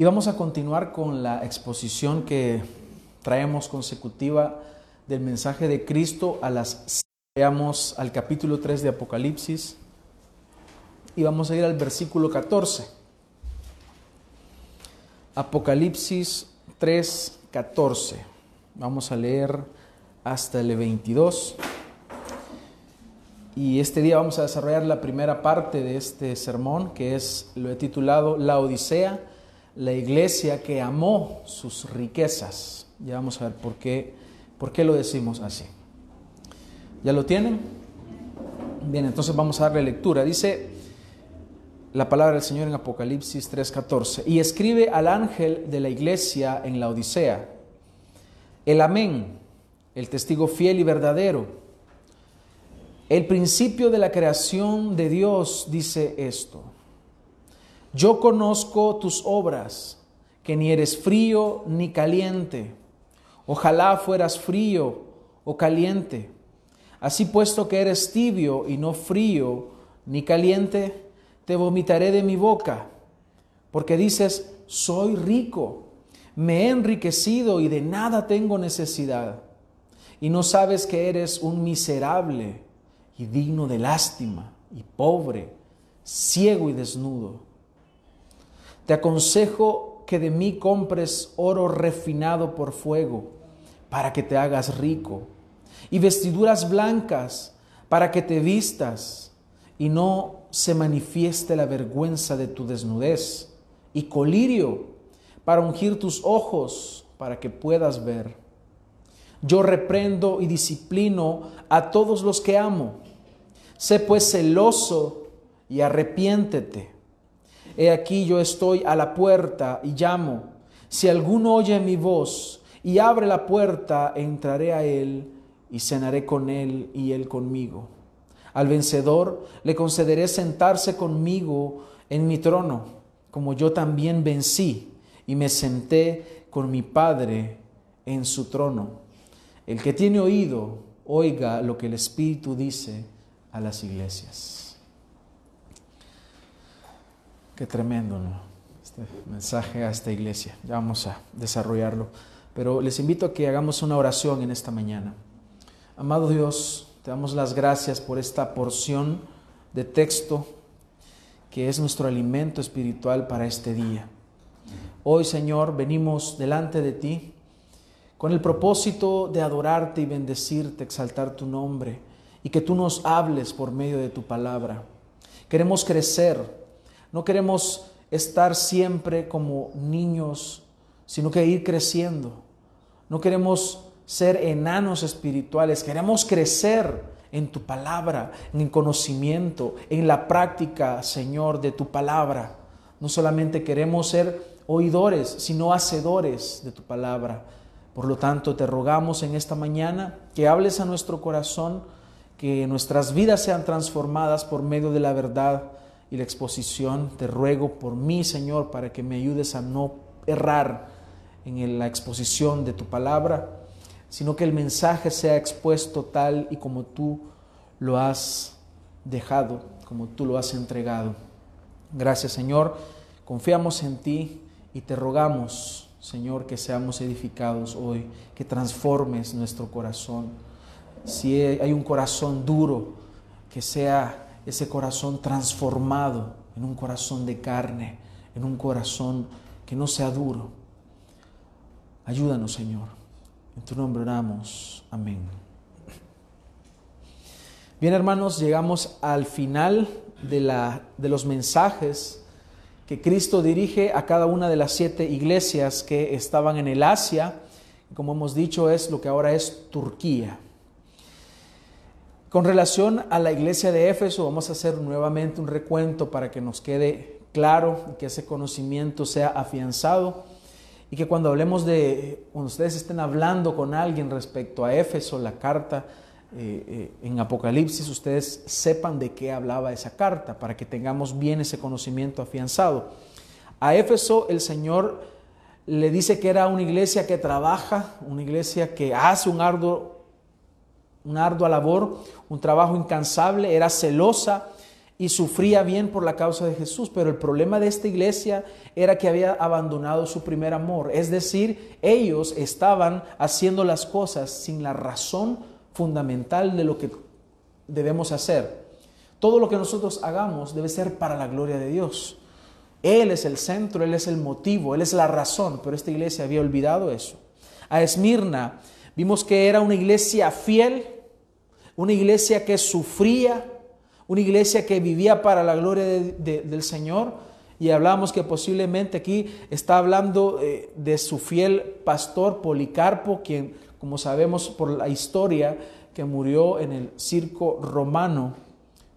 Y vamos a continuar con la exposición que traemos consecutiva del mensaje de Cristo a las veamos al capítulo 3 de Apocalipsis y vamos a ir al versículo 14. Apocalipsis 3, 14. Vamos a leer hasta el 22. Y este día vamos a desarrollar la primera parte de este sermón, que es, lo he titulado La Odisea la iglesia que amó sus riquezas. Ya vamos a ver por qué, por qué lo decimos así. ¿Ya lo tienen? Bien, entonces vamos a darle lectura. Dice la palabra del Señor en Apocalipsis 3:14. Y escribe al ángel de la iglesia en la Odisea, el amén, el testigo fiel y verdadero. El principio de la creación de Dios dice esto. Yo conozco tus obras, que ni eres frío ni caliente. Ojalá fueras frío o caliente. Así puesto que eres tibio y no frío ni caliente, te vomitaré de mi boca, porque dices, soy rico, me he enriquecido y de nada tengo necesidad. Y no sabes que eres un miserable y digno de lástima y pobre, ciego y desnudo. Te aconsejo que de mí compres oro refinado por fuego, para que te hagas rico, y vestiduras blancas, para que te vistas, y no se manifieste la vergüenza de tu desnudez, y colirio, para ungir tus ojos, para que puedas ver. Yo reprendo y disciplino a todos los que amo. Sé pues celoso y arrepiéntete. He aquí yo estoy a la puerta y llamo. Si alguno oye mi voz y abre la puerta, entraré a él y cenaré con él y él conmigo. Al vencedor le concederé sentarse conmigo en mi trono, como yo también vencí y me senté con mi Padre en su trono. El que tiene oído, oiga lo que el Espíritu dice a las iglesias. Qué tremendo, ¿no? Este mensaje a esta iglesia. Ya vamos a desarrollarlo. Pero les invito a que hagamos una oración en esta mañana. Amado Dios, te damos las gracias por esta porción de texto que es nuestro alimento espiritual para este día. Hoy, Señor, venimos delante de ti con el propósito de adorarte y bendecirte, exaltar tu nombre y que tú nos hables por medio de tu palabra. Queremos crecer no queremos estar siempre como niños, sino que ir creciendo. No queremos ser enanos espirituales, queremos crecer en tu palabra, en el conocimiento, en la práctica, Señor, de tu palabra. No solamente queremos ser oidores, sino hacedores de tu palabra. Por lo tanto, te rogamos en esta mañana que hables a nuestro corazón, que nuestras vidas sean transformadas por medio de la verdad y la exposición. Te ruego por mí, Señor, para que me ayudes a no errar en la exposición de tu palabra, sino que el mensaje sea expuesto tal y como tú lo has dejado, como tú lo has entregado. Gracias, Señor. Confiamos en ti y te rogamos, Señor, que seamos edificados hoy, que transformes nuestro corazón. Si hay un corazón duro, que sea ese corazón transformado en un corazón de carne, en un corazón que no sea duro. Ayúdanos, Señor. En tu nombre oramos. Amén. Bien, hermanos, llegamos al final de, la, de los mensajes que Cristo dirige a cada una de las siete iglesias que estaban en el Asia. Como hemos dicho, es lo que ahora es Turquía. Con relación a la iglesia de Éfeso, vamos a hacer nuevamente un recuento para que nos quede claro que ese conocimiento sea afianzado y que cuando hablemos de, cuando ustedes estén hablando con alguien respecto a Éfeso, la carta eh, eh, en Apocalipsis, ustedes sepan de qué hablaba esa carta para que tengamos bien ese conocimiento afianzado. A Éfeso el Señor le dice que era una iglesia que trabaja, una iglesia que hace un arduo una ardua labor, un trabajo incansable, era celosa y sufría bien por la causa de Jesús, pero el problema de esta iglesia era que había abandonado su primer amor, es decir, ellos estaban haciendo las cosas sin la razón fundamental de lo que debemos hacer. Todo lo que nosotros hagamos debe ser para la gloria de Dios. Él es el centro, Él es el motivo, Él es la razón, pero esta iglesia había olvidado eso. A Esmirna vimos que era una iglesia fiel, una iglesia que sufría, una iglesia que vivía para la gloria del Señor. Y hablamos que posiblemente aquí está hablando eh, de su fiel pastor Policarpo, quien, como sabemos por la historia, que murió en el circo romano,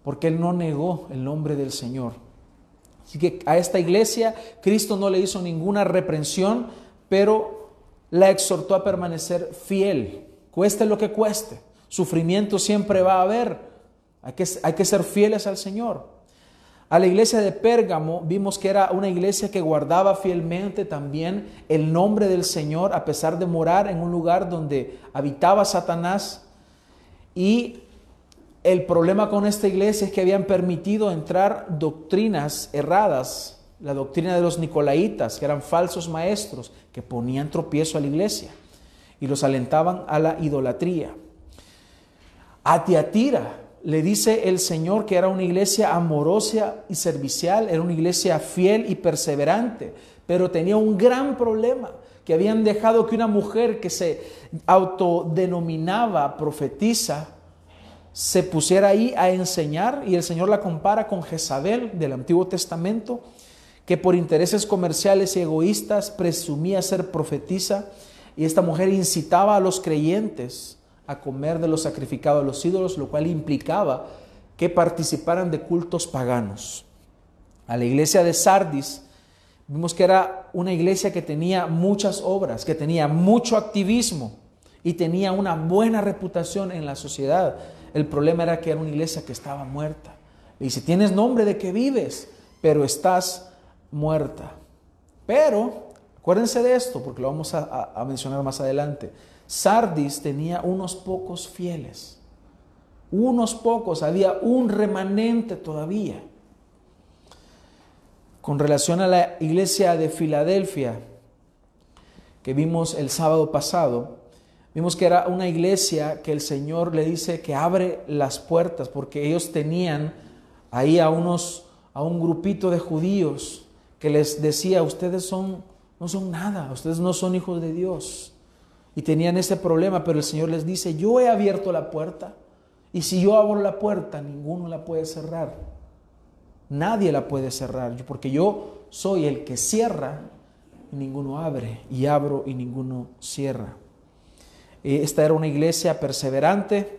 porque él no negó el nombre del Señor. Así que a esta iglesia Cristo no le hizo ninguna reprensión, pero la exhortó a permanecer fiel, cueste lo que cueste. Sufrimiento siempre va a haber, hay que, hay que ser fieles al Señor. A la iglesia de Pérgamo vimos que era una iglesia que guardaba fielmente también el nombre del Señor a pesar de morar en un lugar donde habitaba Satanás. Y el problema con esta iglesia es que habían permitido entrar doctrinas erradas, la doctrina de los nicolaitas, que eran falsos maestros, que ponían tropiezo a la iglesia y los alentaban a la idolatría. A Tiatira le dice el Señor que era una iglesia amorosa y servicial, era una iglesia fiel y perseverante, pero tenía un gran problema, que habían dejado que una mujer que se autodenominaba profetisa se pusiera ahí a enseñar y el Señor la compara con Jezabel del Antiguo Testamento, que por intereses comerciales y egoístas presumía ser profetisa y esta mujer incitaba a los creyentes a comer de lo sacrificado a los ídolos, lo cual implicaba que participaran de cultos paganos. A la iglesia de Sardis vimos que era una iglesia que tenía muchas obras, que tenía mucho activismo y tenía una buena reputación en la sociedad. El problema era que era una iglesia que estaba muerta. Y dice, tienes nombre de que vives, pero estás muerta. Pero, acuérdense de esto, porque lo vamos a, mencionar más adelante. Sardis tenía unos pocos fieles, unos pocos, había un remanente todavía. Con relación a la iglesia de Filadelfia, que vimos el sábado pasado, vimos que era una iglesia que el Señor le dice que abre las puertas, porque ellos tenían ahí a unos a un grupito de judíos que les decía, ustedes son no son nada, ustedes no son hijos de Dios y tenían ese problema, pero el Señor les dice, yo he abierto la puerta y si yo abro la puerta, ninguno la puede cerrar. Nadie la puede cerrar, porque yo soy el que cierra y ninguno abre, y abro y ninguno cierra. Eh, esta era una iglesia perseverante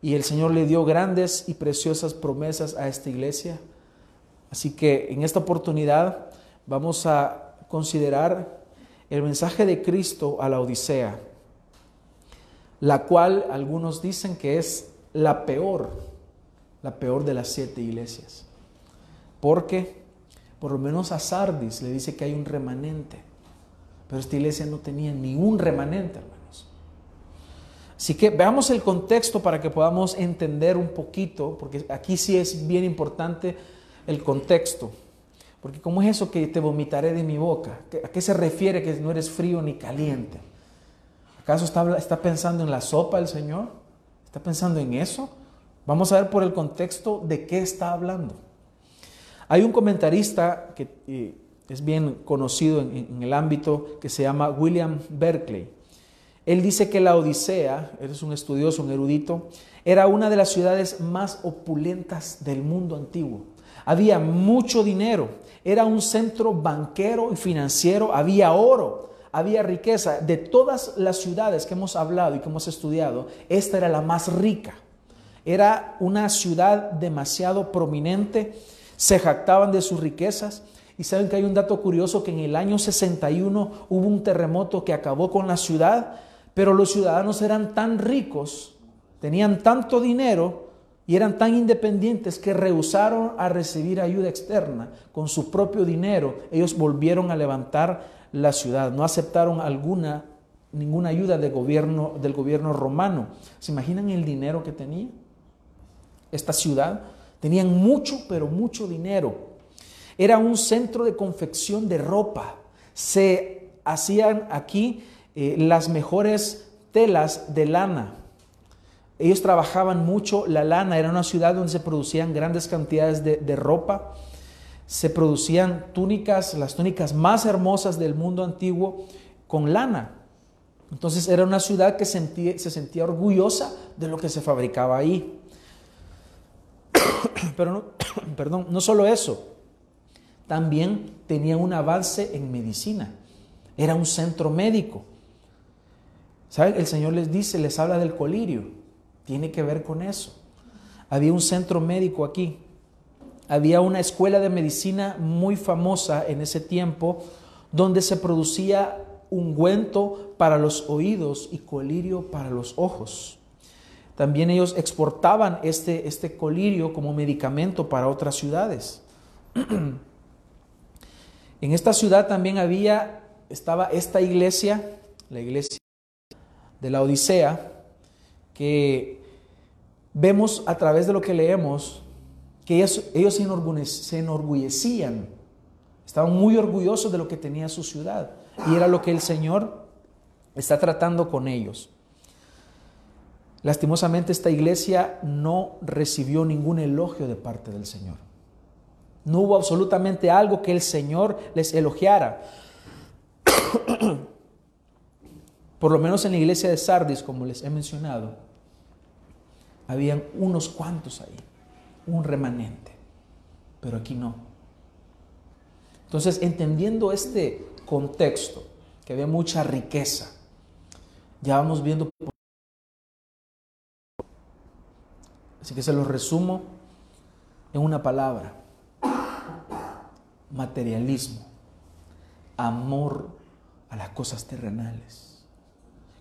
y el Señor le dio grandes y preciosas promesas a esta iglesia. Así que en esta oportunidad vamos a considerar el mensaje de Cristo a la Odisea, la cual algunos dicen que es la peor, la peor de las siete iglesias. Porque por lo menos a Sardis le dice que hay un remanente, pero esta iglesia no tenía ni un remanente, hermanos. Así que veamos el contexto para que podamos entender un poquito, porque aquí sí es bien importante el contexto. Porque ¿cómo es eso que te vomitaré de mi boca? ¿A qué se refiere que no eres frío ni caliente? ¿Acaso está, pensando en la sopa el Señor? ¿Está pensando en eso? Vamos a ver por el contexto de qué está hablando. Hay un comentarista que eh, es bien conocido en, en, el ámbito que se llama William Berkeley. Él dice que la Odisea, él es un estudioso, un erudito, era una de las ciudades más opulentas del mundo antiguo. Había mucho dinero, era un centro banquero y financiero, había oro, había riqueza. De todas las ciudades que hemos hablado y que hemos estudiado, esta era la más rica. Era una ciudad demasiado prominente, se jactaban de sus riquezas. Y saben que hay un dato curioso que en el año 61 hubo un terremoto que acabó con la ciudad, pero los ciudadanos eran tan ricos, tenían tanto dinero, y eran tan independientes que rehusaron a recibir ayuda externa. Con su propio dinero, ellos volvieron a levantar la ciudad. No aceptaron alguna, ninguna ayuda del gobierno, romano. ¿Se imaginan el dinero que tenía? Esta ciudad Tenían mucho, pero mucho dinero. Era un centro de confección de ropa. Se hacían aquí eh, las mejores telas de lana. Ellos trabajaban mucho la lana, era una ciudad donde se producían grandes cantidades de, ropa, se producían túnicas, las túnicas más hermosas del mundo antiguo con lana. Entonces era una ciudad que se sentía orgullosa de lo que se fabricaba ahí. Pero no, perdón, no solo eso, también tenía un avance en medicina. Era un centro médico. El Señor les dice, les habla del colirio tiene que ver con eso. Había un centro médico aquí. Había una escuela de medicina muy famosa en ese tiempo donde se producía ungüento para los oídos y colirio para los ojos. También ellos exportaban este, este colirio como medicamento para otras ciudades. en esta ciudad también había, estaba esta iglesia, la iglesia de la Odisea, que vemos a través de lo que leemos que ellos, ellos se enorgullecían, estaban muy orgullosos de lo que tenía su ciudad y era lo que el Señor está tratando con ellos. Lastimosamente esta iglesia no recibió ningún elogio de parte del Señor. No hubo absolutamente algo que el Señor les elogiara. Por lo menos en la iglesia de Sardis, como les he mencionado, habían unos cuantos ahí, un remanente, pero aquí no. Entonces, entendiendo este contexto, que había mucha riqueza, ya vamos viendo... Así que se los resumo en una palabra. Materialismo, amor a las cosas terrenales,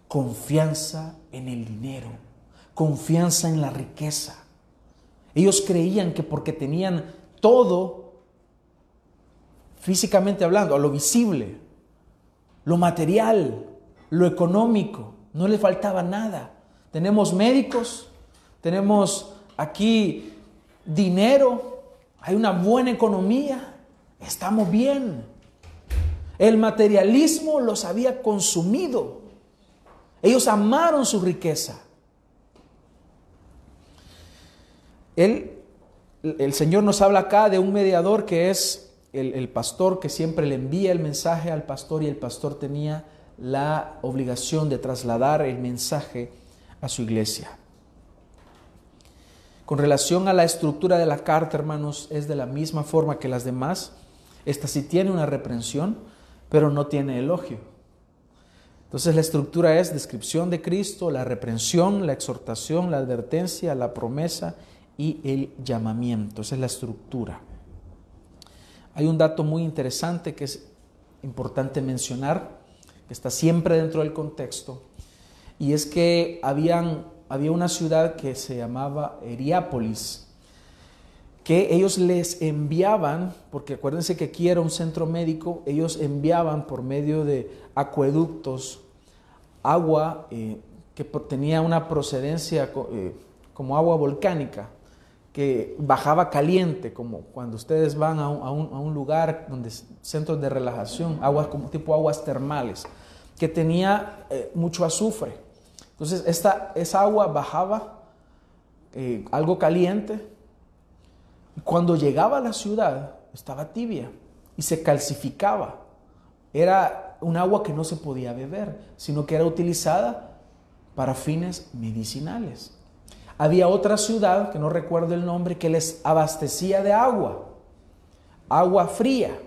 confianza en el dinero confianza en la riqueza. Ellos creían que porque tenían todo, físicamente hablando, lo visible, lo material, lo económico, no les faltaba nada. Tenemos médicos, tenemos aquí dinero, hay una buena economía, estamos bien. El materialismo los había consumido. Ellos amaron su riqueza. El Señor nos habla acá de un mediador que es el, el pastor que siempre le envía el mensaje al pastor y el pastor tenía la obligación de trasladar el mensaje a su iglesia. Con relación a la estructura de la carta, hermanos, es de la misma forma que las demás. Esta sí tiene una reprensión, pero no tiene elogio. Entonces la estructura es descripción de Cristo, la reprensión, la exhortación, la advertencia, la promesa y el llamamiento. Esa es la estructura. Hay un dato muy interesante que es importante mencionar, que está siempre dentro del contexto, y es que habían, había una ciudad que se llamaba Heriápolis, que ellos les enviaban, porque acuérdense que aquí era un centro médico, ellos enviaban por medio de acueductos agua eh, que tenía una procedencia eh, como agua volcánica, que bajaba caliente, como cuando ustedes van a un, lugar donde centros de relajación, aguas como tipo aguas termales, que tenía eh, mucho azufre. Entonces esta, esa agua bajaba eh, algo caliente. Cuando llegaba a la ciudad estaba tibia y se calcificaba. Era un agua que no se podía beber, sino que era utilizada para fines medicinales había otra ciudad, que no recuerdo el nombre, que les abastecía de agua, agua fría.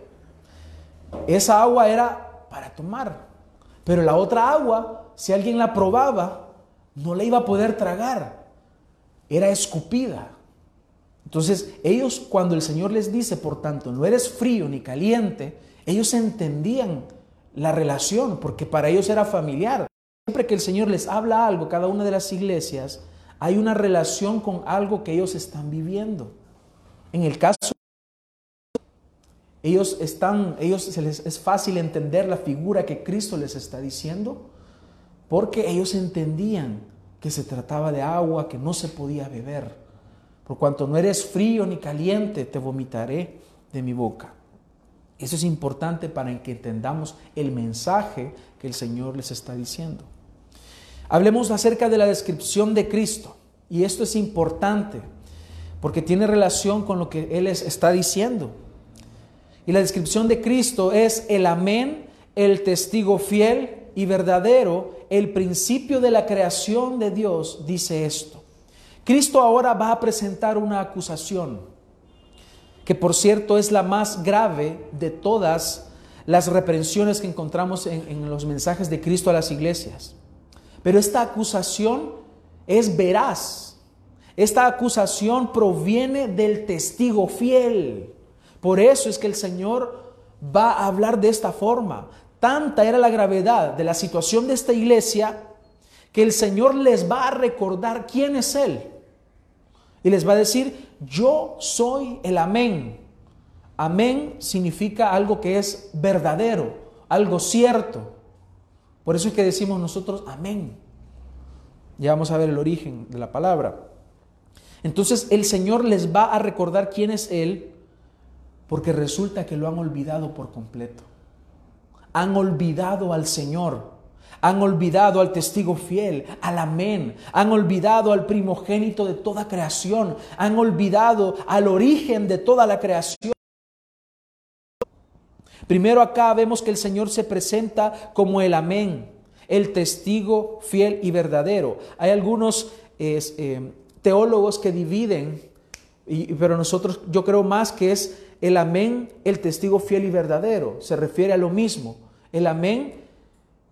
Esa agua era para tomar, pero la otra agua, si alguien la probaba, no la iba a poder tragar, era escupida. Entonces ellos cuando el Señor les dice, por tanto, no eres frío ni caliente, ellos entendían la relación, porque para ellos era familiar. Siempre que el Señor les habla algo, cada una de las iglesias, hay una relación con algo que ellos están viviendo. En el caso ellos están, ellos se les es fácil entender la figura que Cristo les está diciendo, porque ellos entendían que se trataba de agua que no se podía beber, Por cuanto no eres frío ni caliente, te vomitaré de mi boca. Eso es importante para que entendamos el mensaje que el Señor les está diciendo. Hablemos acerca de la descripción de Cristo. Y esto es importante porque tiene relación con lo que Él está diciendo. Y la descripción de Cristo es el amén, el testigo fiel y verdadero, el principio de la creación de Dios, dice esto. Cristo ahora va a presentar una acusación, que por cierto es la más grave de todas las reprensiones que encontramos en, en los mensajes de Cristo a las iglesias. Pero esta acusación es veraz. Esta acusación proviene del testigo fiel. Por eso es que el Señor va a hablar de esta forma. Tanta era la gravedad de la situación de esta iglesia que el Señor les va a recordar quién es Él. Y les va a decir, yo soy el amén. Amén significa algo que es verdadero, algo cierto. Por eso es que decimos nosotros amén. Ya vamos a ver el origen de la palabra. Entonces el Señor les va a recordar quién es Él, porque resulta que lo han olvidado por completo. Han olvidado al Señor. Han olvidado al testigo fiel, al amén. Han olvidado al primogénito de toda creación. Han olvidado al origen de toda la creación. Primero acá vemos que el Señor se presenta como el amén el testigo fiel y verdadero. Hay algunos eh, teólogos que dividen, pero nosotros yo creo más que es el amén, el testigo fiel y verdadero. Se refiere a lo mismo. El amén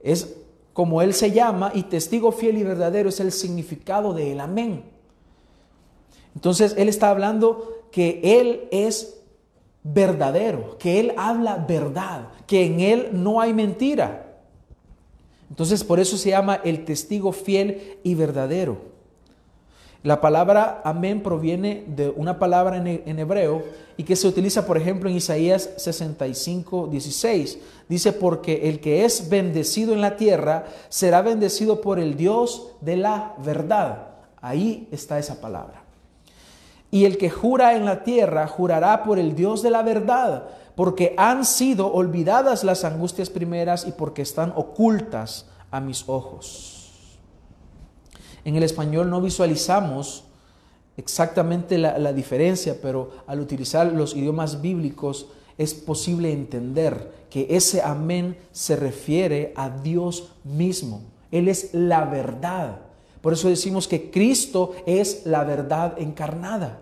es como él se llama y testigo fiel y verdadero es el significado del amén. Entonces él está hablando que él es verdadero, que él habla verdad, que en él no hay mentira. Entonces por eso se llama el testigo fiel y verdadero. La palabra amén proviene de una palabra en, hebreo y que se utiliza, por ejemplo, en Isaías 65, 16. Dice, porque el que es bendecido en la tierra será bendecido por el Dios de la verdad. Ahí está esa palabra. Y el que jura en la tierra jurará por el Dios de la verdad, porque han sido olvidadas las angustias primeras y porque están ocultas a mis ojos. En el español no visualizamos exactamente la, diferencia, pero al utilizar los idiomas bíblicos es posible entender que ese amén se refiere a Dios mismo. Él es la verdad. Por eso decimos que Cristo es la verdad encarnada.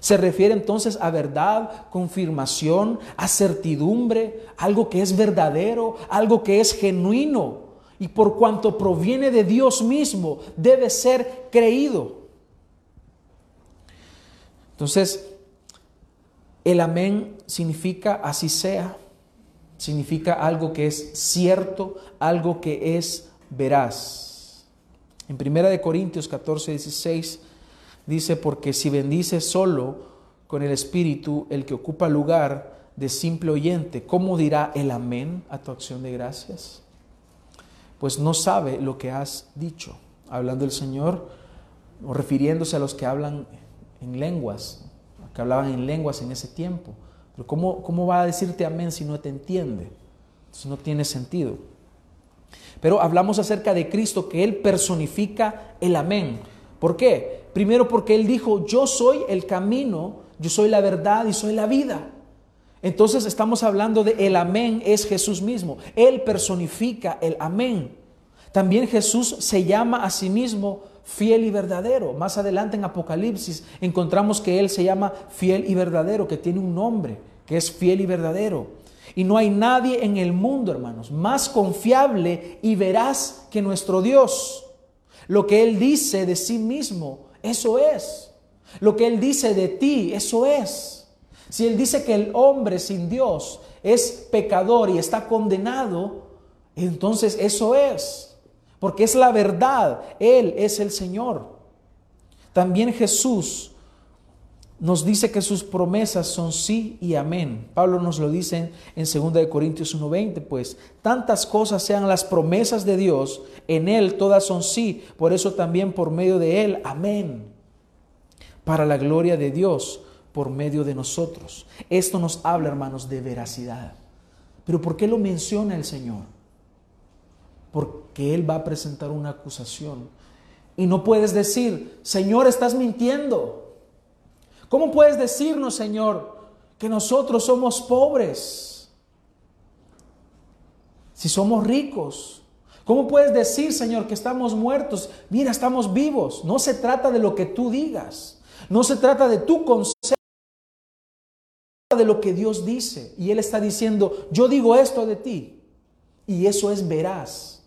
Se refiere entonces a verdad, confirmación, a certidumbre, algo que es verdadero, algo que es genuino. Y por cuanto proviene de Dios mismo, debe ser creído. Entonces, el amén significa así sea, significa algo que es cierto, algo que es veraz. En 1 Corintios 14, 16 Dice, porque si bendice solo con el Espíritu el que ocupa lugar de simple oyente, ¿cómo dirá el amén a tu acción de gracias? Pues no sabe lo que has dicho. Hablando el Señor, o refiriéndose a los que hablan en lenguas, que hablaban en lenguas en ese tiempo. Pero ¿cómo, cómo va a decirte amén si no te entiende? Si no tiene sentido. Pero hablamos acerca de Cristo, que Él personifica el amén. ¿Por qué? Primero porque Él dijo, yo soy el camino, yo soy la verdad y soy la vida. Entonces estamos hablando de el amén es Jesús mismo. Él personifica el amén. También Jesús se llama a sí mismo fiel y verdadero. Más adelante en Apocalipsis encontramos que Él se llama fiel y verdadero, que tiene un nombre, que es fiel y verdadero. Y no hay nadie en el mundo, hermanos, más confiable y veraz que nuestro Dios. Lo que Él dice de sí mismo, eso es. Lo que Él dice de ti, eso es. Si Él dice que el hombre sin Dios es pecador y está condenado, entonces eso es. Porque es la verdad. Él es el Señor. También Jesús nos dice que sus promesas son sí y amén. Pablo nos lo dice en 2 Corintios 1:20, pues tantas cosas sean las promesas de Dios, en Él todas son sí, por eso también por medio de Él, amén. para la gloria de Dios por medio de nosotros. Esto nos habla, hermanos, de veracidad. Pero ¿por qué lo menciona el Señor? Porque Él va a presentar una acusación. Y no puedes decir, Señor, estás mintiendo. ¿Cómo puedes decirnos, Señor, que nosotros somos pobres? Si somos ricos. ¿Cómo puedes decir, Señor, que estamos muertos? Mira, estamos vivos. No se trata de lo que tú digas. No se trata de tu concepto de lo que Dios dice. Y Él está diciendo, yo digo esto de ti. Y eso es veraz.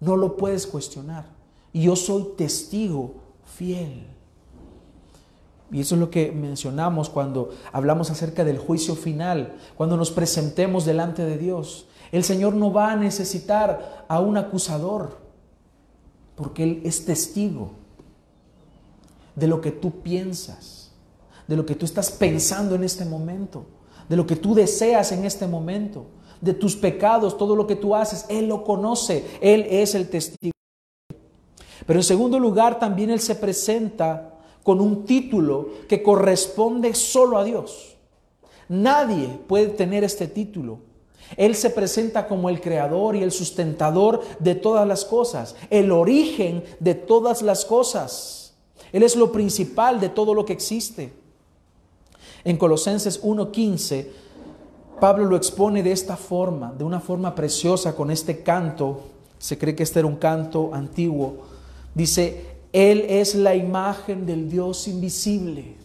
No lo puedes cuestionar. Y yo soy testigo fiel. Y eso es lo que mencionamos cuando hablamos acerca del juicio final, cuando nos presentemos delante de Dios. El Señor no va a necesitar a un acusador, porque Él es testigo de lo que tú piensas, de lo que tú estás pensando en este momento, de lo que tú deseas en este momento, de tus pecados, todo lo que tú haces. Él lo conoce, Él es el testigo. Pero en segundo lugar, también Él se presenta con un título que corresponde solo a Dios. Nadie puede tener este título. Él se presenta como el creador y el sustentador de todas las cosas, el origen de todas las cosas. Él es lo principal de todo lo que existe. En Colosenses 1.15, Pablo lo expone de esta forma, de una forma preciosa, con este canto. Se cree que este era un canto antiguo. Dice, Él es la imagen del Dios invisible,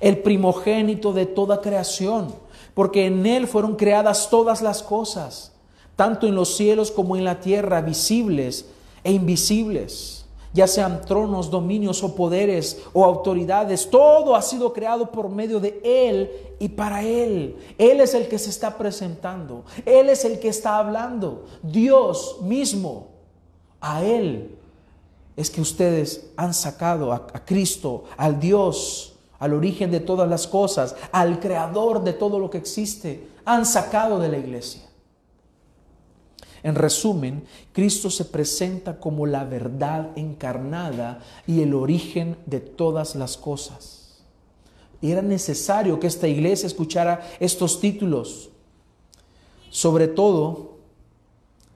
el primogénito de toda creación, porque en Él fueron creadas todas las cosas, tanto en los cielos como en la tierra, visibles e invisibles ya sean tronos, dominios o poderes o autoridades, todo ha sido creado por medio de Él y para Él. Él es el que se está presentando, Él es el que está hablando, Dios mismo, a Él es que ustedes han sacado a, Cristo, al Dios, al origen de todas las cosas, al creador de todo lo que existe, han sacado de la iglesia. En resumen, Cristo se presenta como la verdad encarnada y el origen de todas las cosas. Y era necesario que esta iglesia escuchara estos títulos, sobre todo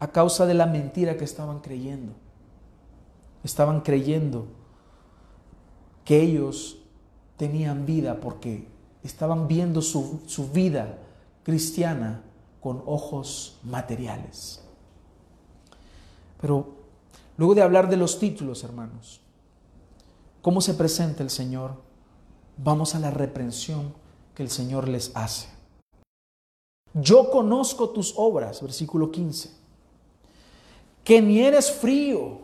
a causa de la mentira que estaban creyendo. Estaban creyendo que ellos tenían vida porque estaban viendo su, su vida cristiana con ojos materiales. Pero luego de hablar de los títulos, hermanos, ¿cómo se presenta el Señor? Vamos a la reprensión que el Señor les hace. Yo conozco tus obras, versículo 15, que ni eres frío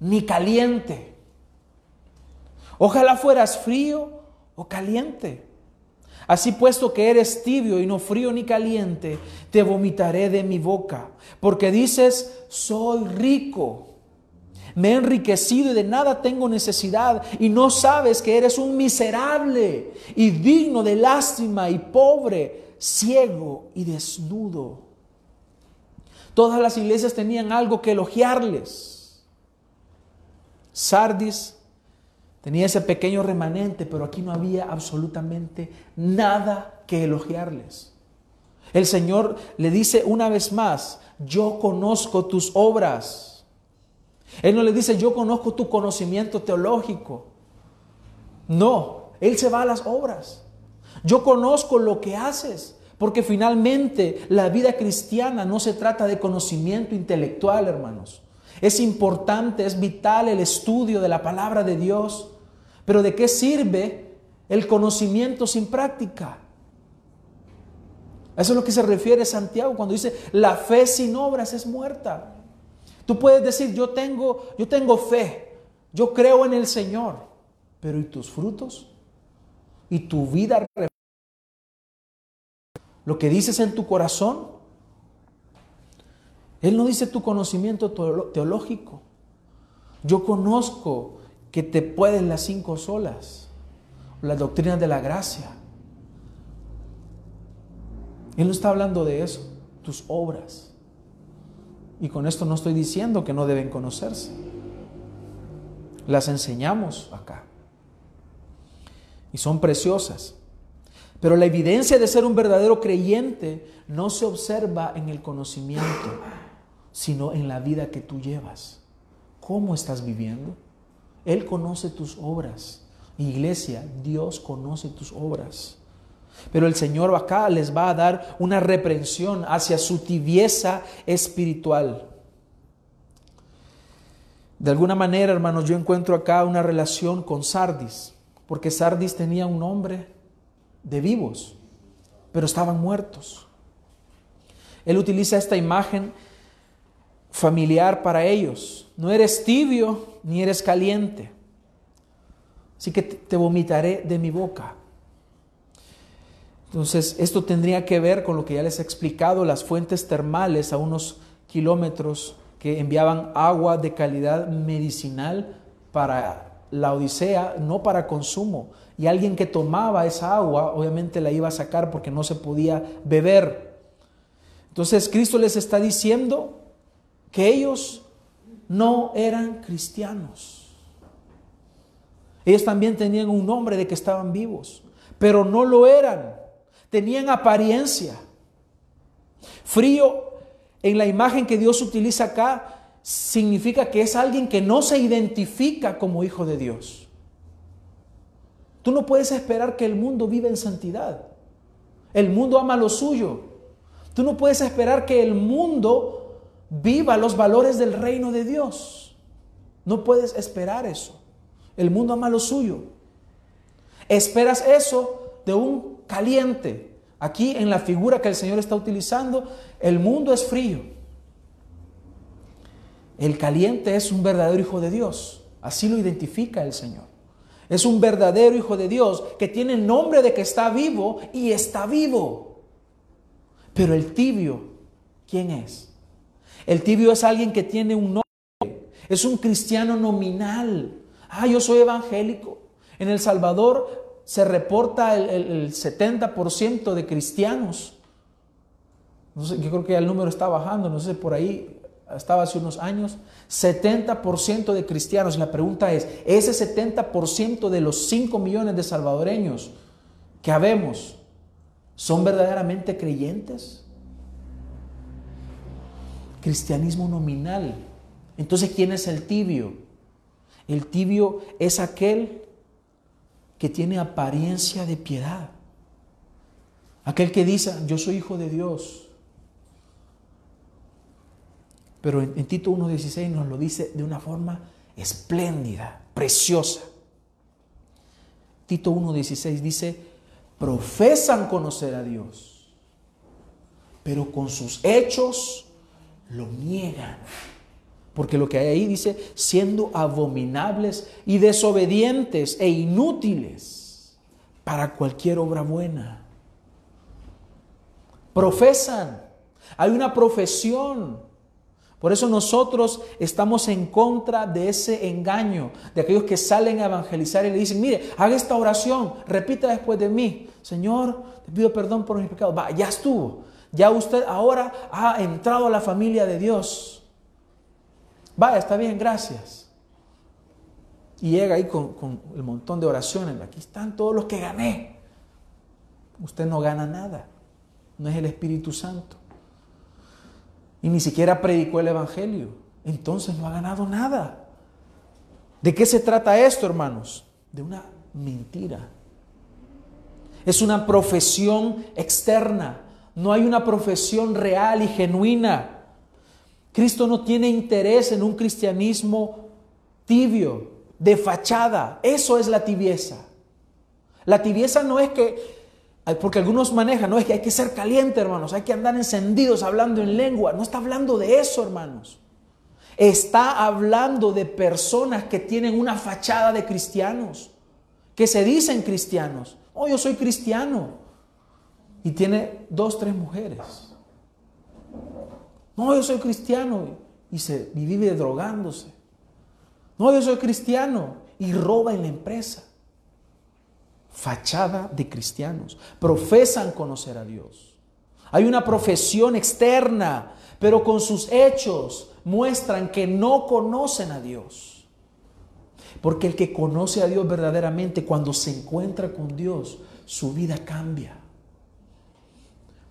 ni caliente. Ojalá fueras frío o caliente. Así puesto que eres tibio y no frío ni caliente, te vomitaré de mi boca, porque dices, soy rico, me he enriquecido y de nada tengo necesidad, y no sabes que eres un miserable y digno de lástima y pobre, ciego y desnudo. Todas las iglesias tenían algo que elogiarles. Sardis Tenía ese pequeño remanente, pero aquí no había absolutamente nada que elogiarles. El Señor le dice una vez más, yo conozco tus obras. Él no le dice, yo conozco tu conocimiento teológico. No, Él se va a las obras. Yo conozco lo que haces, porque finalmente la vida cristiana no se trata de conocimiento intelectual, hermanos. Es importante, es vital el estudio de la palabra de Dios. Pero ¿de qué sirve el conocimiento sin práctica? eso es lo que se refiere Santiago cuando dice, la fe sin obras es muerta. Tú puedes decir, yo tengo, yo tengo fe, yo creo en el Señor, pero ¿y tus frutos? ¿Y tu vida? Lo que dices en tu corazón, Él no dice tu conocimiento teológico. Yo conozco que te pueden las cinco solas, la doctrina de la gracia. Él no está hablando de eso, tus obras. Y con esto no estoy diciendo que no deben conocerse. Las enseñamos acá. y son preciosas. Pero la evidencia de ser un verdadero creyente no se observa en el conocimiento, sino en la vida que tú llevas. ¿Cómo estás viviendo? Él conoce tus obras. Iglesia, Dios conoce tus obras. Pero el Señor acá les va a dar una reprensión hacia su tibieza espiritual. De alguna manera, hermanos, yo encuentro acá una relación con Sardis, porque Sardis tenía un nombre de vivos, pero estaban muertos. Él utiliza esta imagen familiar para ellos. No eres tibio ni eres caliente. Así que te vomitaré de mi boca. Entonces, esto tendría que ver con lo que ya les he explicado, las fuentes termales a unos kilómetros que enviaban agua de calidad medicinal para la Odisea, no para consumo. Y alguien que tomaba esa agua, obviamente la iba a sacar porque no se podía beber. Entonces, Cristo les está diciendo que ellos no eran cristianos. Ellos también tenían un nombre de que estaban vivos, pero no lo eran. Tenían apariencia. Frío en la imagen que Dios utiliza acá significa que es alguien que no se identifica como hijo de Dios. Tú no puedes esperar que el mundo viva en santidad. El mundo ama lo suyo. Tú no puedes esperar que el mundo viva los valores del reino de Dios. No puedes esperar eso. El mundo ama lo suyo. Esperas eso de un caliente. Aquí en la figura que el Señor está utilizando, el mundo es frío. El caliente es un verdadero hijo de Dios. Así lo identifica el Señor. Es un verdadero hijo de Dios que tiene el nombre de que está vivo y está vivo. Pero el tibio, ¿quién es? El tibio es alguien que tiene un nombre. Es un cristiano nominal. Ah, yo soy evangélico. En El Salvador se reporta el, 70% de cristianos. No sé, yo creo que el número está bajando, no sé, por ahí estaba hace unos años. 70% de cristianos. La pregunta es, ¿ese 70% de los 5 millones de salvadoreños que habemos son verdaderamente creyentes? Cristianismo nominal. Entonces, ¿quién es el tibio? El tibio es aquel que tiene apariencia de piedad. Aquel que dice, yo soy hijo de Dios. Pero en, Tito 1.16 nos lo dice de una forma espléndida, preciosa. Tito 1.16 dice, profesan conocer a Dios, pero con sus hechos lo niegan. Porque lo que hay ahí dice, siendo abominables y desobedientes e inútiles para cualquier obra buena. Profesan. Hay una profesión. Por eso nosotros estamos en contra de ese engaño, de aquellos que salen a evangelizar y le dicen, mire, haga esta oración, repita después de mí, Señor, te pido perdón por mis pecados. Va, ya estuvo. Ya usted ahora ha entrado a la familia de Dios. Vaya, está bien, gracias. Y llega ahí con, el montón de oraciones. Aquí están todos los que gané. Usted no gana nada. No es el Espíritu Santo. Y ni siquiera predicó el Evangelio. Entonces no ha ganado nada. ¿De qué se trata esto, hermanos? De una mentira. Es una profesión externa. No hay una profesión real y genuina. Cristo no tiene interés en un cristianismo tibio, de fachada. Eso es la tibieza. La tibieza no es que, porque algunos manejan, no es que hay que ser caliente, hermanos, hay que andar encendidos hablando en lengua. No está hablando de eso, hermanos. Está hablando de personas que tienen una fachada de cristianos, que se dicen cristianos. Oh, yo soy cristiano. Y tiene dos, tres mujeres. No, yo soy cristiano y, se, vive drogándose. No, yo soy cristiano y roba en la empresa. Fachada de cristianos. Profesan conocer a Dios. Hay una profesión externa, pero con sus hechos muestran que no conocen a Dios. Porque el que conoce a Dios verdaderamente, cuando se encuentra con Dios, su vida cambia.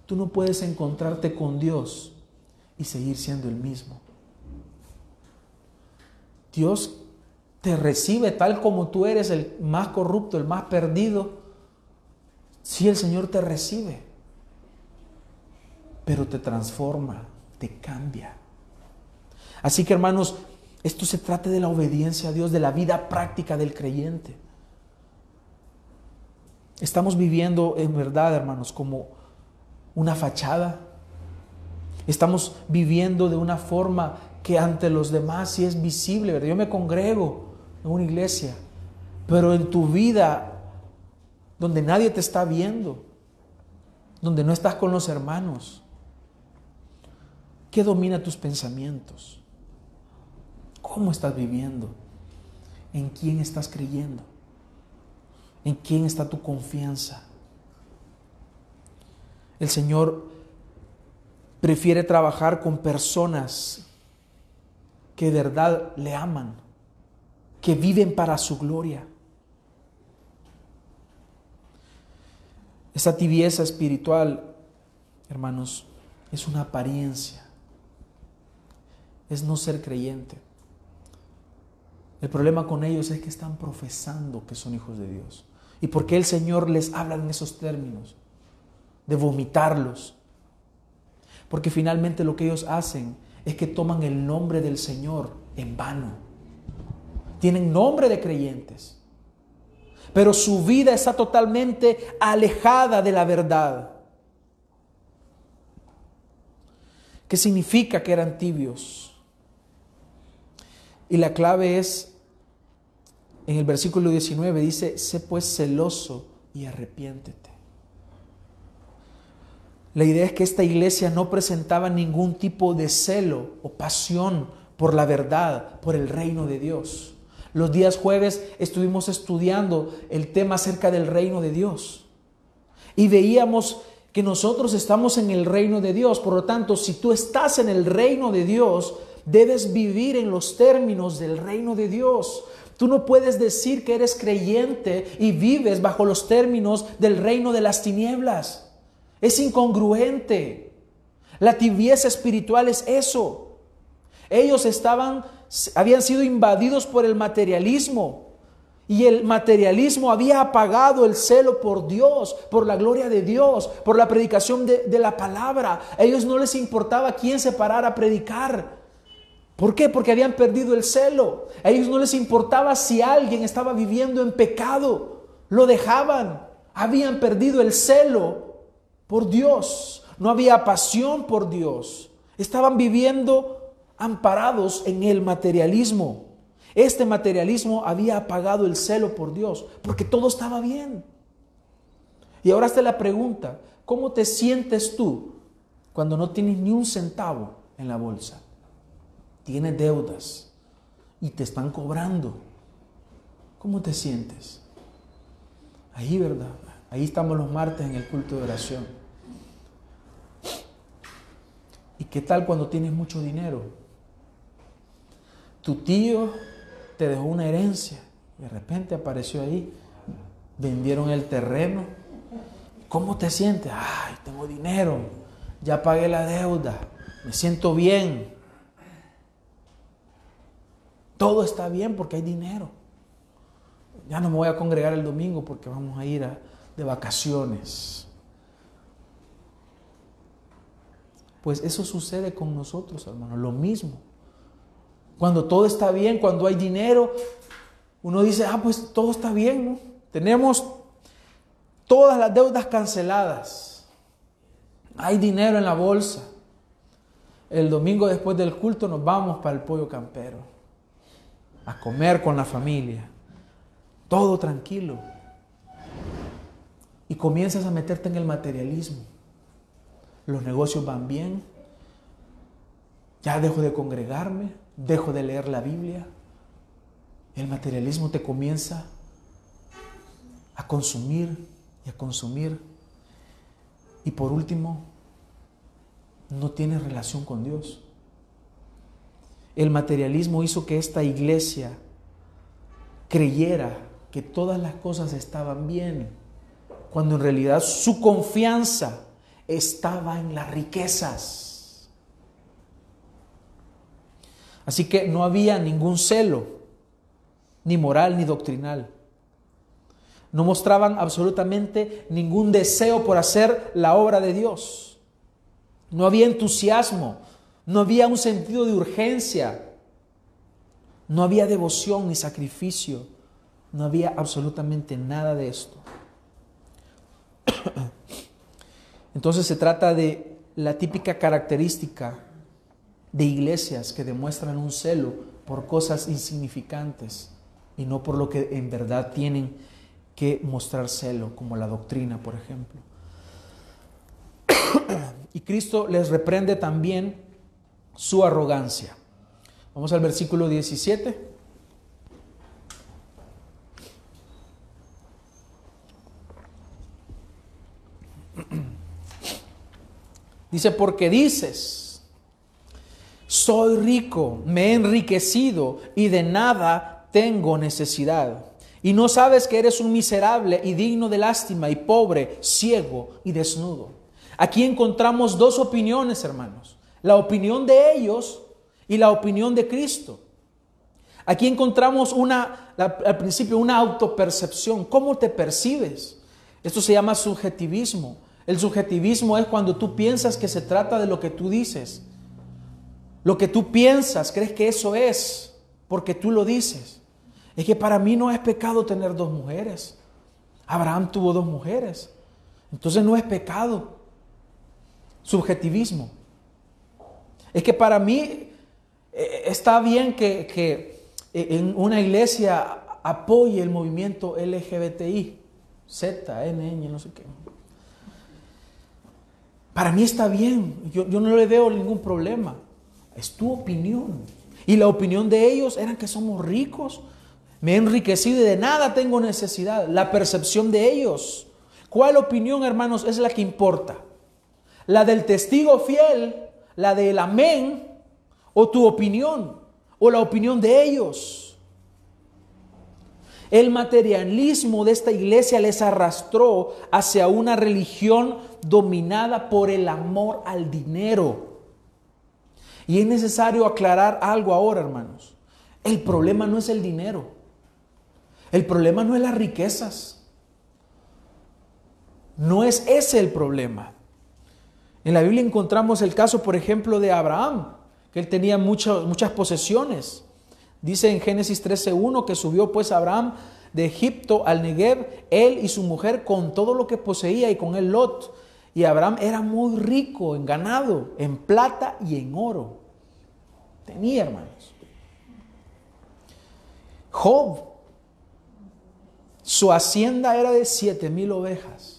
Tú no puedes encontrarte con Dios y seguir siendo el mismo. Dios te recibe tal como tú eres, el más corrupto, el más perdido. Si el Señor te recibe, pero te transforma, te cambia. Así que hermanos, esto se trata de la obediencia a Dios, de la vida práctica del creyente. Estamos viviendo en verdad, hermanos, como una fachada. Estamos viviendo de una forma que ante los demás sí es visible. ¿verdad? Yo me congrego en una iglesia, pero en tu vida, donde nadie te está viendo, donde no estás con los hermanos, ¿qué domina tus pensamientos? ¿Cómo estás viviendo? ¿En quién estás creyendo? ¿En quién está tu confianza? El Señor prefiere trabajar con personas que de verdad le aman, que viven para su gloria. Esa tibieza espiritual, hermanos, es una apariencia, es no ser creyente. El problema con ellos es que están profesando que son hijos de Dios. ¿Y por qué el Señor les habla en esos términos? De vomitarlos. Porque finalmente lo que ellos hacen es que toman el nombre del Señor en vano. Tienen nombre de creyentes. Pero su vida está totalmente alejada de la verdad. ¿Qué significa que eran tibios? Y la clave es en el versículo 19 dice, sé pues celoso y arrepiéntete. La idea es que esta iglesia no presentaba ningún tipo de celo o pasión por la verdad, por el reino de Dios. Los días jueves estuvimos estudiando el tema acerca del reino de Dios y veíamos que nosotros estamos en el reino de Dios. Por lo tanto, si tú estás en el reino de Dios, debes vivir en los términos del reino de Dios. Tú no puedes decir que eres creyente y vives bajo los términos del reino de las tinieblas. Es incongruente. La tibieza espiritual es eso. Ellos estaban habían sido invadidos por el materialismo y el materialismo había apagado el celo por Dios, por la gloria de Dios, por la predicación de, de la palabra. A ellos no les importaba quién se parara a predicar. ¿Por qué? Porque habían perdido el celo. A ellos no les importaba si alguien estaba viviendo en pecado. Lo dejaban. Habían perdido el celo por Dios. No había pasión por Dios. Estaban viviendo amparados en el materialismo. Este materialismo había apagado el celo por Dios, porque todo estaba bien. Y ahora está la pregunta, ¿cómo te sientes tú cuando no tienes ni un centavo en la bolsa? tienes deudas y te están cobrando, ¿cómo te sientes? Ahí, ¿verdad? Ahí estamos los martes en el culto de oración. ¿Y qué tal cuando tienes mucho dinero? Tu tío te dejó una herencia, de repente apareció ahí, vendieron el terreno. ¿Cómo te sientes? Ay, tengo dinero, ya pagué la deuda, me siento bien. Todo está bien porque hay dinero. Ya no me voy a congregar el domingo porque vamos a ir de vacaciones. Pues eso sucede con nosotros, hermanos, lo mismo. Cuando todo está bien, cuando hay dinero, uno dice, ah, pues todo está bien, ¿no? Tenemos todas las deudas canceladas. Hay dinero en la bolsa. El domingo después del culto nos vamos para el pollo campero a comer con la familia, todo tranquilo. Y comienzas a meterte en el materialismo. Los negocios van bien, ya dejo de congregarme, dejo de leer la Biblia. El materialismo te comienza a consumir y a consumir. Y por último, no tienes relación con Dios. El materialismo hizo que esta iglesia creyera que todas las cosas estaban bien, cuando en realidad su confianza estaba en las riquezas. Así que no había ningún celo, ni moral ni doctrinal. No mostraban absolutamente ningún deseo por hacer la obra de Dios. No había entusiasmo, no había un sentido de urgencia, no había devoción ni sacrificio, no había absolutamente nada de esto. Entonces se trata de la típica característica de iglesias que demuestran un celo por cosas insignificantes y no por lo que en verdad tienen que mostrar celo, como la doctrina, por ejemplo. y Cristo les reprende también su arrogancia. Vamos al versículo 17. Dice, porque dices, soy rico, me he enriquecido y de nada tengo necesidad. Y no sabes que eres un miserable y digno de lástima y pobre, ciego y desnudo. Aquí encontramos dos opiniones, hermanos. La opinión de ellos y la opinión de Cristo. Aquí encontramos una, al principio, una autopercepción. ¿Cómo te percibes? Esto se llama subjetivismo. El subjetivismo es cuando tú piensas que se trata de lo que tú dices. Lo que tú piensas, crees que eso es, porque tú lo dices. Es que para mí no es pecado tener dos mujeres. Abraham tuvo dos mujeres. Entonces no es pecado. Subjetivismo. Es que para mí eh, está bien que, que en una iglesia apoye el movimiento LGBTI, Z, N, N, no sé qué. Para mí está bien, yo, no le veo ningún problema. Es tu opinión. Y la opinión de ellos era que somos ricos. Me he enriquecido y de nada tengo necesidad. La percepción de ellos. ¿Cuál opinión, hermanos, es la que importa? ¿La del testigo fiel? ¿La del amén? ¿O tu opinión? ¿O la opinión de ellos? El materialismo de esta iglesia les arrastró hacia una religión dominada por el amor al dinero. Y es necesario aclarar algo ahora, hermanos. El problema no es el dinero. El problema no es las riquezas. No es ese el problema. En la Biblia encontramos el caso, por ejemplo, de Abraham, que él tenía muchas posesiones. Dice en Génesis 13.1 que subió pues Abraham de Egipto al Negev, él y su mujer con todo lo que poseía y con él Lot. Y Abraham era muy rico en ganado, en plata y en oro. Tenía hermanos. Job, su hacienda era de siete mil ovejas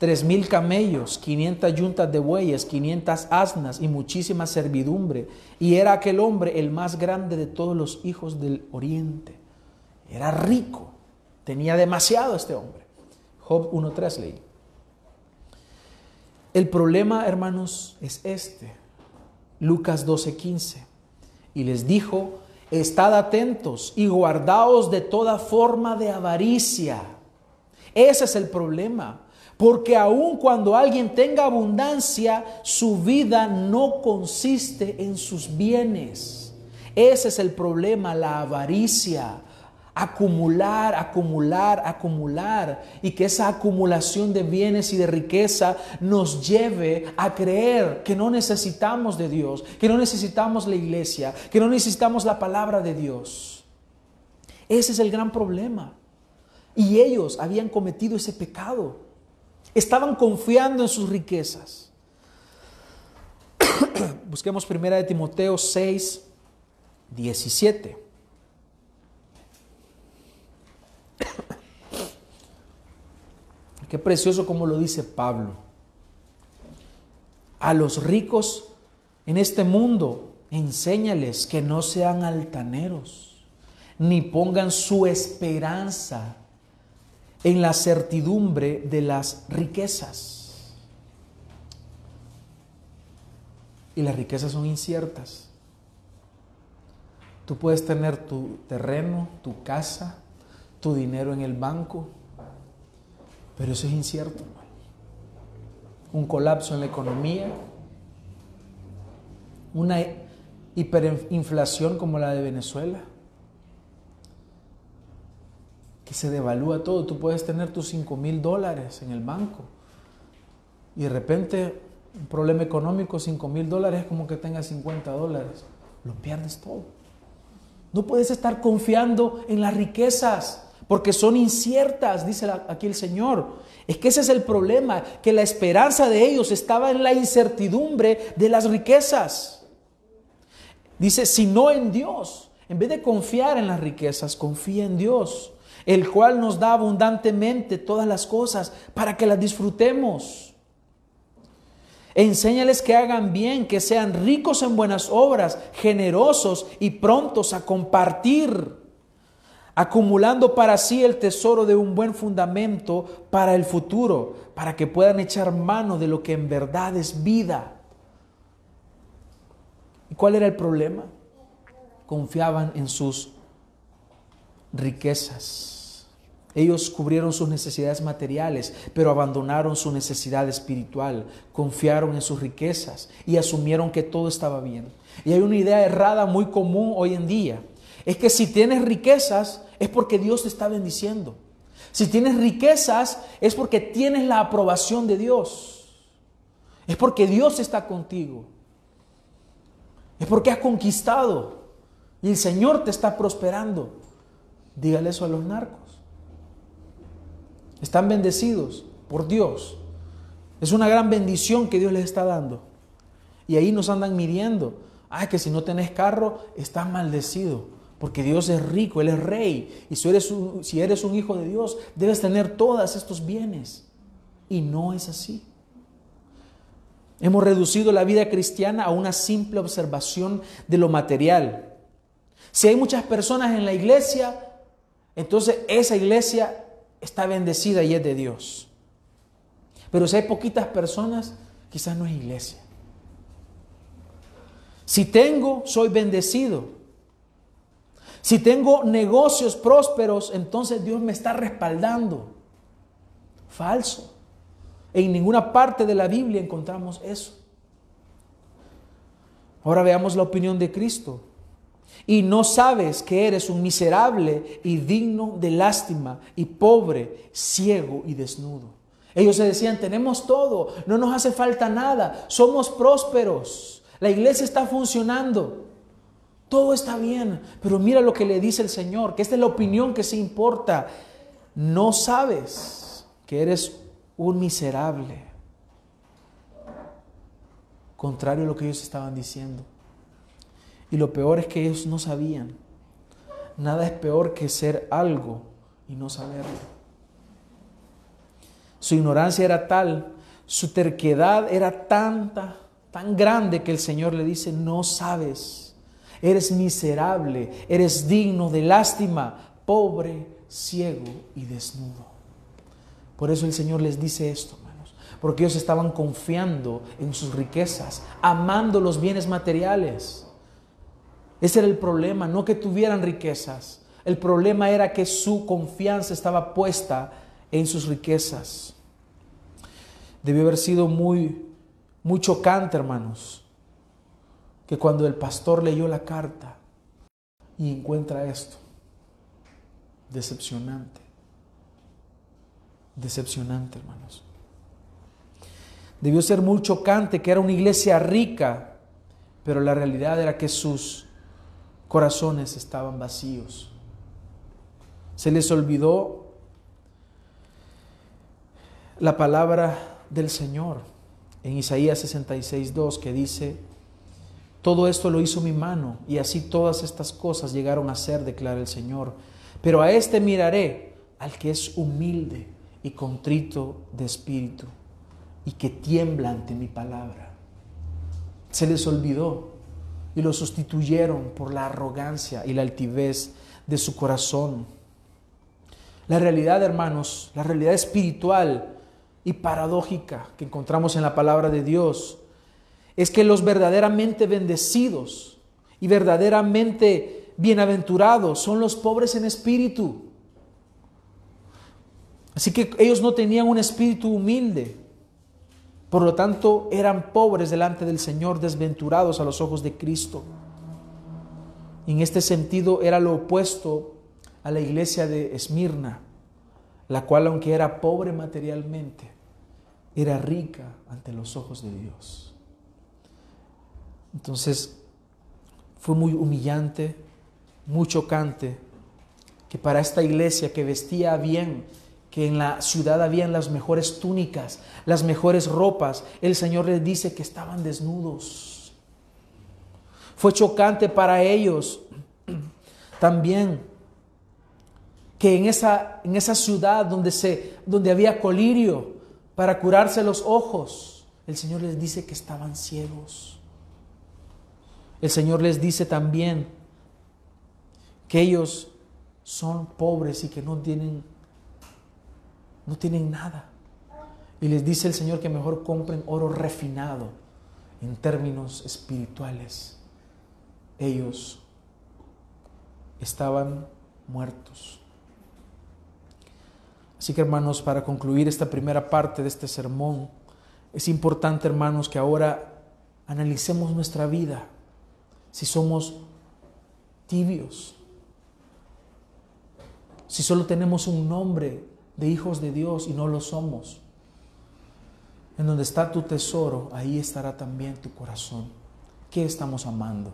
tres mil camellos, 500 yuntas de bueyes, 500 asnas y muchísima servidumbre. Y era aquel hombre el más grande de todos los hijos del oriente. Era rico, tenía demasiado este hombre. Job 1.3 leí. El problema, hermanos, es este. Lucas 12.15. Y les dijo, estad atentos y guardaos de toda forma de avaricia. Ese es el problema. Porque aun cuando alguien tenga abundancia, su vida no consiste en sus bienes. Ese es el problema, la avaricia. Acumular, acumular, acumular. Y que esa acumulación de bienes y de riqueza nos lleve a creer que no necesitamos de Dios, que no necesitamos la iglesia, que no necesitamos la palabra de Dios. Ese es el gran problema. Y ellos habían cometido ese pecado. Estaban confiando en sus riquezas. Busquemos primera de Timoteo 6, 17. Qué precioso como lo dice Pablo. A los ricos en este mundo, enséñales que no sean altaneros, ni pongan su esperanza en la certidumbre de las riquezas. Y las riquezas son inciertas. Tú puedes tener tu terreno, tu casa, tu dinero en el banco, pero eso es incierto. Un colapso en la economía, una hiperinflación como la de Venezuela, que se devalúa todo. Tú puedes tener tus 5 mil dólares en el banco y de repente un problema económico, 5 mil dólares es como que tengas 50 dólares. Lo pierdes todo. No puedes estar confiando en las riquezas porque son inciertas, dice aquí el Señor. Es que ese es el problema, que la esperanza de ellos estaba en la incertidumbre de las riquezas. Dice, si no en Dios, en vez de confiar en las riquezas, confía en Dios, el cual nos da abundantemente todas las cosas para que las disfrutemos. Enséñales que hagan bien, que sean ricos en buenas obras, generosos y prontos a compartir, acumulando para sí el tesoro de un buen fundamento para el futuro, para que puedan echar mano de lo que en verdad es vida. ¿Y cuál era el problema? Confiaban en sus riquezas. Ellos cubrieron sus necesidades materiales, pero abandonaron su necesidad espiritual, confiaron en sus riquezas y asumieron que todo estaba bien. Y hay una idea errada muy común hoy en día. Es que si tienes riquezas es porque Dios te está bendiciendo. Si tienes riquezas es porque tienes la aprobación de Dios. Es porque Dios está contigo. Es porque has conquistado y el Señor te está prosperando. Dígale eso a los narcos. Están bendecidos por Dios. Es una gran bendición que Dios les está dando. Y ahí nos andan midiendo. Ah, que si no tenés carro, estás maldecido. Porque Dios es rico, Él es rey. Y si eres, un, si eres un hijo de Dios, debes tener todos estos bienes. Y no es así. Hemos reducido la vida cristiana a una simple observación de lo material. Si hay muchas personas en la iglesia, entonces esa iglesia está bendecida y es de Dios. Pero si hay poquitas personas, quizás no es iglesia. Si tengo, soy bendecido. Si tengo negocios prósperos, entonces Dios me está respaldando. Falso. En ninguna parte de la Biblia encontramos eso. Ahora veamos la opinión de Cristo. Y no sabes que eres un miserable y digno de lástima y pobre, ciego y desnudo. Ellos se decían, tenemos todo, no nos hace falta nada, somos prósperos, la iglesia está funcionando, todo está bien, pero mira lo que le dice el Señor, que esta es la opinión que se importa. No sabes que eres un miserable. Contrario a lo que ellos estaban diciendo. Y lo peor es que ellos no sabían. Nada es peor que ser algo y no saberlo. Su ignorancia era tal, su terquedad era tanta, tan grande que el Señor le dice, no sabes, eres miserable, eres digno de lástima, pobre, ciego y desnudo. Por eso el Señor les dice esto, hermanos, porque ellos estaban confiando en sus riquezas, amando los bienes materiales. Ese era el problema, no que tuvieran riquezas. El problema era que su confianza estaba puesta en sus riquezas. Debió haber sido muy, muy chocante, hermanos, que cuando el pastor leyó la carta y encuentra esto, decepcionante. Decepcionante, hermanos. Debió ser muy chocante que era una iglesia rica, pero la realidad era que sus corazones estaban vacíos. Se les olvidó la palabra del Señor en Isaías 66, 2 que dice, todo esto lo hizo mi mano y así todas estas cosas llegaron a ser, declara el Señor. Pero a este miraré, al que es humilde y contrito de espíritu y que tiembla ante mi palabra. Se les olvidó y lo sustituyeron por la arrogancia y la altivez de su corazón. La realidad, hermanos, la realidad espiritual y paradójica que encontramos en la palabra de Dios es que los verdaderamente bendecidos y verdaderamente bienaventurados son los pobres en espíritu. Así que ellos no tenían un espíritu humilde. Por lo tanto, eran pobres delante del Señor, desventurados a los ojos de Cristo. En este sentido, era lo opuesto a la iglesia de Esmirna, la cual, aunque era pobre materialmente, era rica ante los ojos de Dios. Entonces, fue muy humillante, muy chocante que para esta iglesia que vestía bien, que en la ciudad habían las mejores túnicas, las mejores ropas, el Señor les dice que estaban desnudos. Fue chocante para ellos también que en esa, en esa ciudad donde, se, donde había colirio para curarse los ojos, el Señor les dice que estaban ciegos. El Señor les dice también que ellos son pobres y que no tienen no tienen nada. Y les dice el Señor que mejor compren oro refinado en términos espirituales. Ellos estaban muertos. Así que hermanos, para concluir esta primera parte de este sermón, es importante hermanos que ahora analicemos nuestra vida, si somos tibios, si solo tenemos un nombre de hijos de Dios y no lo somos. En donde está tu tesoro, ahí estará también tu corazón. ¿Qué estamos amando?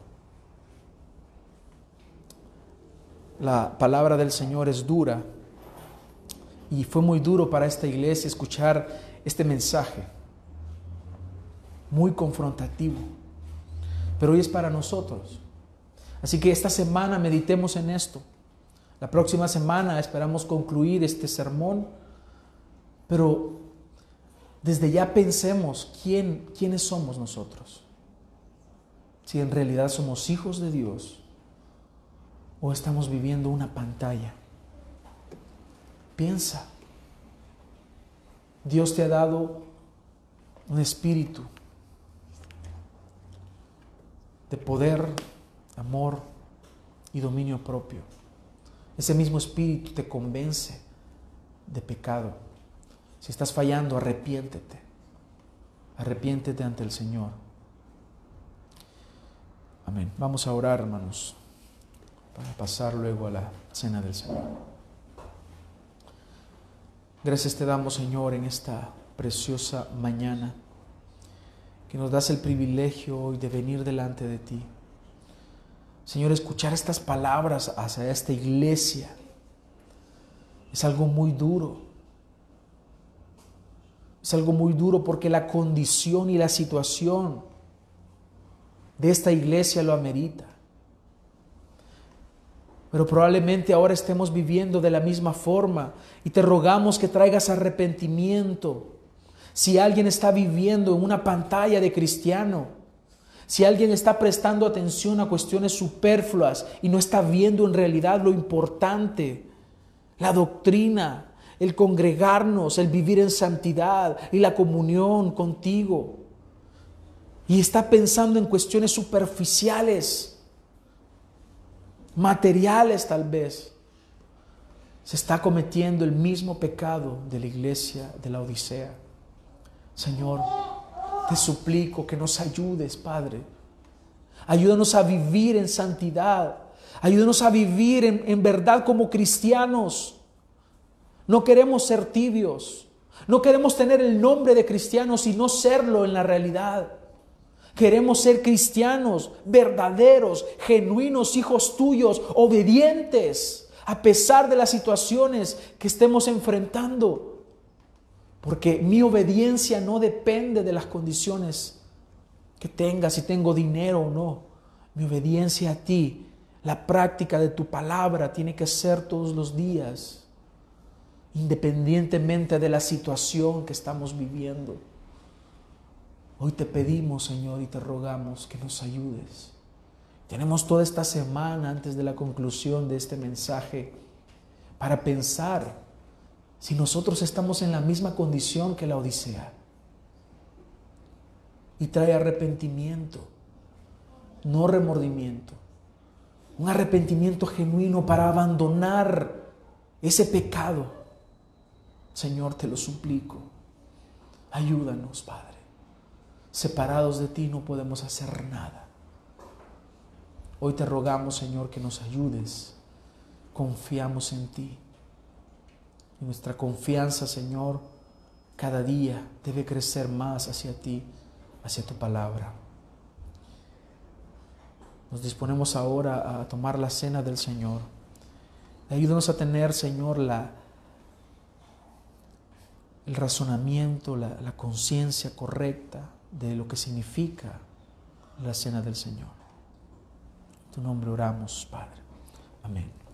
La palabra del Señor es dura y fue muy duro para esta iglesia escuchar este mensaje, muy confrontativo, pero hoy es para nosotros. Así que esta semana meditemos en esto. La próxima semana esperamos concluir este sermón, pero desde ya pensemos quién, quiénes somos nosotros. Si en realidad somos hijos de Dios o estamos viviendo una pantalla. Piensa. Dios te ha dado un espíritu de poder, amor y dominio propio. Ese mismo espíritu te convence de pecado. Si estás fallando, arrepiéntete. Arrepiéntete ante el Señor. Amén. Vamos a orar, hermanos, para pasar luego a la cena del Señor. Gracias te damos, Señor, en esta preciosa mañana, que nos das el privilegio hoy de venir delante de ti Señor, escuchar estas palabras hacia esta iglesia es algo muy duro. Es algo muy duro porque la condición y la situación de esta iglesia lo amerita. Pero probablemente ahora estemos viviendo de la misma forma y te rogamos que traigas arrepentimiento. Si alguien está viviendo en una pantalla de cristiano, si alguien está prestando atención a cuestiones superfluas y no está viendo en realidad lo importante, la doctrina, el congregarnos, el vivir en santidad y la comunión contigo, y está pensando en cuestiones superficiales, materiales tal vez, se está cometiendo el mismo pecado de la iglesia de la Odisea. Señor, te suplico que nos ayudes, Padre. Ayúdanos a vivir en santidad. Ayúdanos a vivir en, en, verdad como cristianos. No queremos ser tibios. No queremos tener el nombre de cristianos y no serlo en la realidad. Queremos ser cristianos verdaderos, genuinos, hijos tuyos, obedientes, a pesar de las situaciones que estemos enfrentando. Porque mi obediencia no depende de las condiciones que tenga, si tengo dinero o no. Mi obediencia a ti, la práctica de tu palabra tiene que ser todos los días, independientemente de la situación que estamos viviendo. Hoy te pedimos, Señor, y te rogamos que nos ayudes. Tenemos toda esta semana antes de la conclusión de este mensaje para pensar si nosotros estamos en la misma condición que la Odisea. Y trae arrepentimiento, no remordimiento. Un arrepentimiento genuino para abandonar ese pecado Señor, te lo suplico. Ayúdanos, Padre. Separados de ti no podemos hacer nada. Hoy te rogamos, Señor, que nos ayudes. Confiamos en ti. Y nuestra confianza, Señor, cada día debe crecer más hacia ti, hacia tu palabra. Nos disponemos ahora a tomar la cena del Señor. Ayúdanos a tener, Señor, la, el razonamiento, la, la conciencia correcta de lo que significa la cena del Señor. En tu nombre oramos, Padre. Amén.